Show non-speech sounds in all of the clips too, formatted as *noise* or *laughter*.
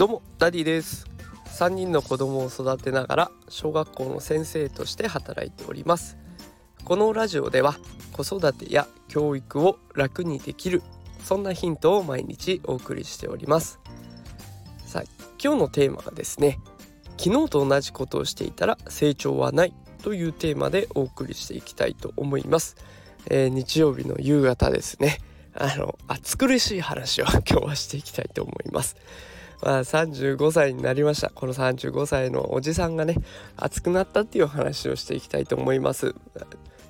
どうもダディです。3人の子供を育てながら小学校の先生として働いております。このラジオでは子育てや教育を楽にできるそんなヒントを毎日お送りしております。さあ今日のテーマはですね昨日と同じことをしていたら成長はないというテーマでお送りしていきたいと思います、えー、日曜日の夕方ですね。あの暑苦しい話を今日はしていきたいと思います。まあ、35歳になりました。この35歳のおじさんがね熱くなったっていう話をしていきたいと思います。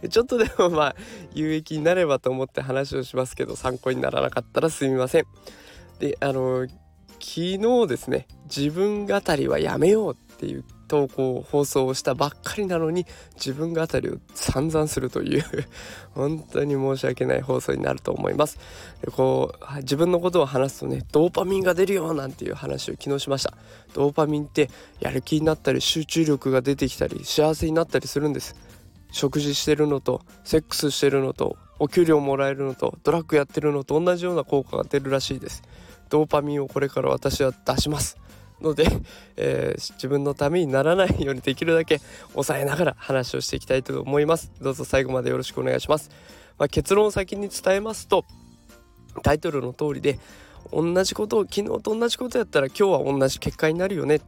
ちょっとでもまあ有益になればと思って話をしますけど参考にならなかったらすみません。であの昨日ですね自分語りはやめようっていう投稿放送をしたばっかりなのに自分語りを散々するという *laughs* 本当に申し訳ない放送になると思います。でこう自分のことを話すとねドーパミンが出るよなんていう話を昨日しました。ドーパミンってやる気になったり集中力が出てきたり幸せになったりするんです。食事してるのとセックスしてるのとお給料もらえるのとドラッグやってるのと同じような効果が出るらしいです。ドーパミンをこれから私は出します。ので、えー、自分のためにならないようにできるだけ抑えながら話をしていきたいと思います。どうぞ最後までよろしくお願いします、まあ、結論を先に伝えますとタイトルの通りで同じことを昨日と同じことやったら今日は同じ結果になるよね。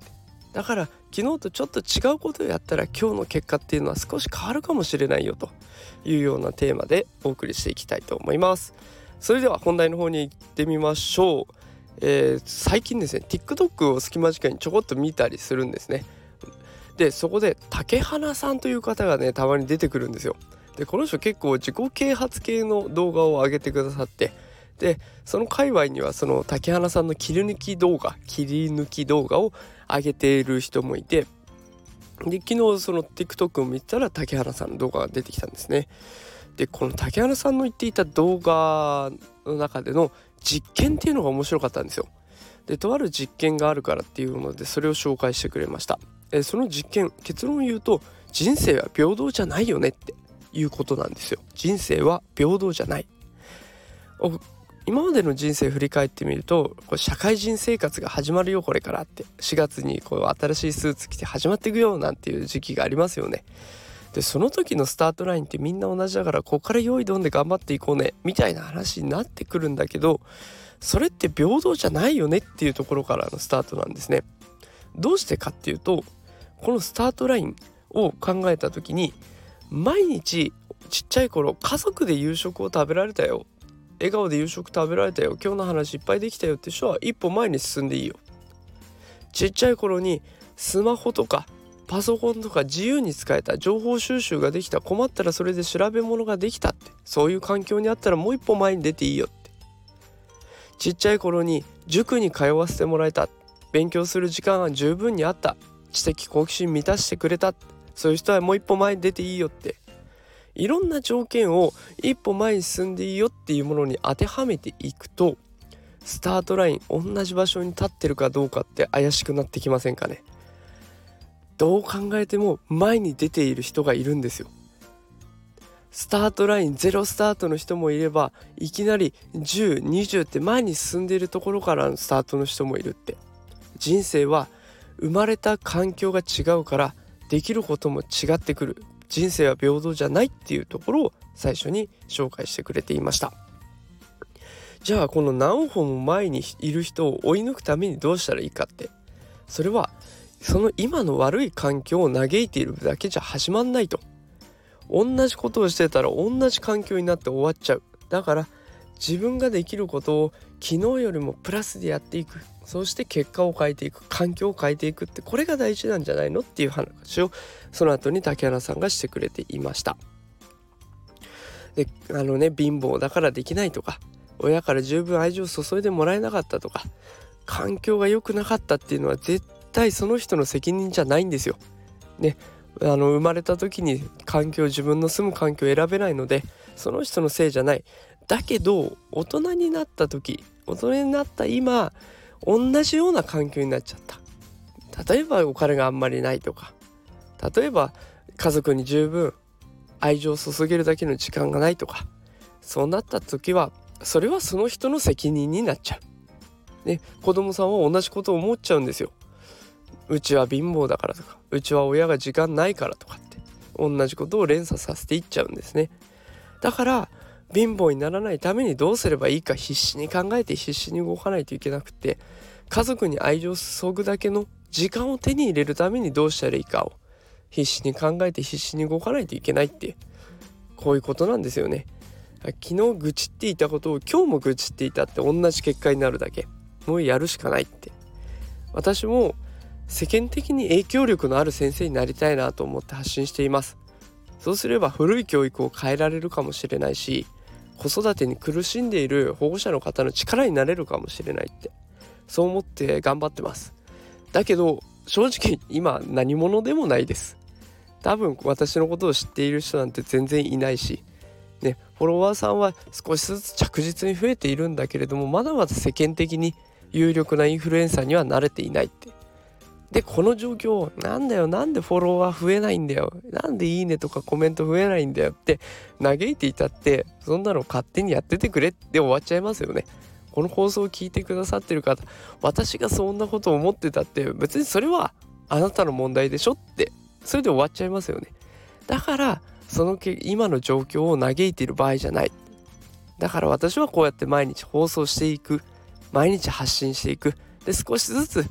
だから昨日とちょっと違うことをやったら今日の結果っていうのは少し変わるかもしれないよ。というようなテーマでお送りしていきたいと思います。それでは本題の方に行ってみましょう。えー、最近ですね TikTok を隙間時間にちょこっと見たりするんですね。でそこで竹花さんという方がねたまに出てくるんですよ。でこの人結構自己啓発系の動画を上げてくださって。でその界隈にはその竹花さんの切り抜き動画切り抜き動画を上げている人もいて。で昨日その TikTok を見たら竹原さんの動画が出てきたんですね。でこの竹原さんの言っていた動画の中での実験っていうのが面白かったんですよ。でとある実験があるからっていうのでそれを紹介してくれました。えその実験結論を言うと人生は平等じゃないよねっていうことなんですよ。人生は平等じゃない。今までの人生振り返ってみるとこれ社会人生活が始まるよこれからって4月にこう新しいスーツ着て始まっていくよなんていう時期がありますよね。でその時のスタートラインってみんな同じだからここから用意どんで頑張っていこうねみたいな話になってくるんだけどそれって平等じゃないよねっていうところからのスタートなんですね。どうしてかっていうとこのスタートラインを考えた時に毎日ちっちゃい頃家族で夕食を食べられたよ。笑顔で夕食食べられたよ。今日の話いっぱいできたよって人は一歩前に進んでいいよ。ちっちゃい頃にスマホとかパソコンとか自由に使えた情報収集ができた困ったらそれで調べ物ができたって。そういう環境にあったらもう一歩前に出ていいよって。ちっちゃい頃に塾に通わせてもらえた。勉強する時間は十分にあった。知的好奇心満たしてくれたそういう人はもう一歩前に出ていいよって。いろんな条件を一歩前に進んでいいよっていうものに当てはめていくとスタートライン同じ場所に立ってるかどうかって怪しくなってきませんかね。どう考えても前に出ている人がいるんですよ。スタートラインゼロスタートの人もいればいきなり1020って前に進んでいるところからのスタートの人もいるって。人生は生まれた環境が違うからできることも違ってくる。人生は平等じゃないっていうところを最初に紹介してくれていました。じゃあこの何歩も前にいる人を追い抜くためにどうしたらいいかって。それはその今の悪い環境を嘆いているだけじゃ始まんないと。同じことをしてたら同じ環境になって終わっちゃう。だから自分ができることを昨日よりもプラスでやっていく。そして結果を変えていく。環境を変えていくってこれが大事なんじゃないのっていう話をその後に竹原さんがしてくれていました。であのね貧乏だからできないとか親から十分愛情を注いでもらえなかったとか環境が良くなかったっていうのは絶対その人の責任じゃないんですよ。ねあの生まれた時に環境自分の住む環境を選べないのでその人のせいじゃない。だけど大人になった時大人になった今同じような環境になっちゃった。例えばお金があんまりないとか例えば家族に十分愛情を注げるだけの時間がないとかそうなった時はそれはその人の責任になっちゃう。ね子供さんは同じことを思っちゃうんですようちは貧乏だからとかうちは親が時間ないからとかって同じことを連鎖させていっちゃうんですね。だから貧乏にならないためにどうすればいいか必死に考えて必死に動かないといけなくて家族に愛情を注ぐだけの時間を手に入れるためにどうしたらいいかを必死に考えて必死に動かないといけないってこういうことなんですよね。昨日愚痴っていたことを今日も愚痴っていたって同じ結果になるだけ。もうやるしかないって。私も世間的に影響力のある先生になりたいなと思って発信しています。そうすれば古い教育を変えられるかもしれないし子育てに苦しんでいる保護者の方の力になれるかもしれないってそう思って頑張ってます。だけど正直今何者でもないです。多分私のことを知っている人なんて全然いないしねフォロワーさんは少しずつ着実に増えているんだけれどもまだまだ世間的に有力なインフルエンサーには慣れていないって。でこの状況なんだよなんでフォロワー増えないんだよ。なんでいいねとかコメント増えないんだよって嘆いていたってそんなの勝手にやっててくれって終わっちゃいますよね。この放送を聞いてくださってる方私がそんなことを思ってたって別にそれはあなたの問題でしょってそれで終わっちゃいますよね。だからその今の状況を嘆いている場合じゃない。だから私はこうやって毎日放送していく毎日発信していく。で少しずつ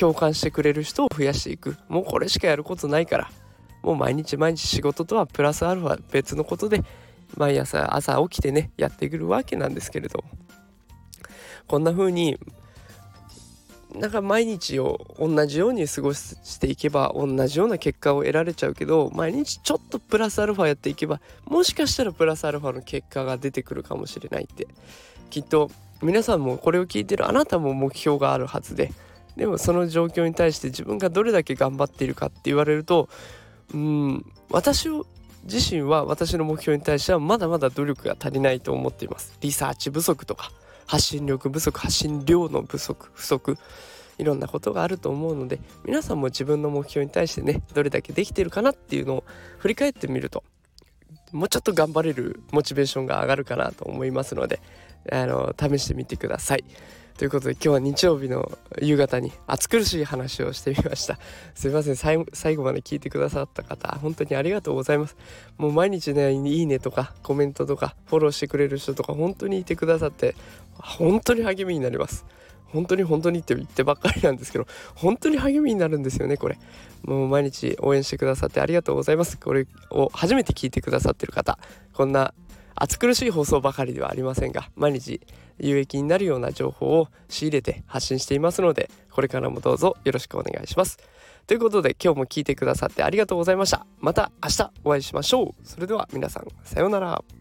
共感してくれる人を増やしていく。もうこれしかやることないから。もう毎日毎日仕事とはプラスアルファ別のことで毎朝朝起きてねやってくるわけなんですけれどこんな風になんか毎日を同じように過ごしていけば同じような結果を得られちゃうけど毎日ちょっとプラスアルファやっていけばもしかしたらプラスアルファの結果が出てくるかもしれないって。きっと皆さんもこれを聞いてるあなたも目標があるはずででもその状況に対して自分がどれだけ頑張っているかって言われるとうん私を自身は私の目標に対してはまだまだ努力が足りないと思っていますリサーチ不足とか発信力不足発信量の不足不足いろんなことがあると思うので皆さんも自分の目標に対してねどれだけできてるかなっていうのを振り返ってみるともうちょっと頑張れるモチベーションが上がるかなと思いますのであの試してみてください。ということで今日は日曜日の夕方に暑苦しい話をしてみました。*laughs* すいません。最後まで聞いてくださった方本当にありがとうございます。もう毎日ねいいねとかコメントとかフォローしてくれる人とか本当にいてくださって本当に励みになります。本当に本当にって言ってばっかりなんですけど本当に励みになるんですよねこれ。もう毎日応援してくださってありがとうございます。これを初めて聞いてくださってる方こんな暑苦しい放送ばかりではありませんが毎日有益になるような情報を仕入れて発信していますのでこれからもどうぞよろしくお願いします。ということで今日も聞いてくださってありがとうございました。また明日お会いしましょう。それでは皆さんさようなら。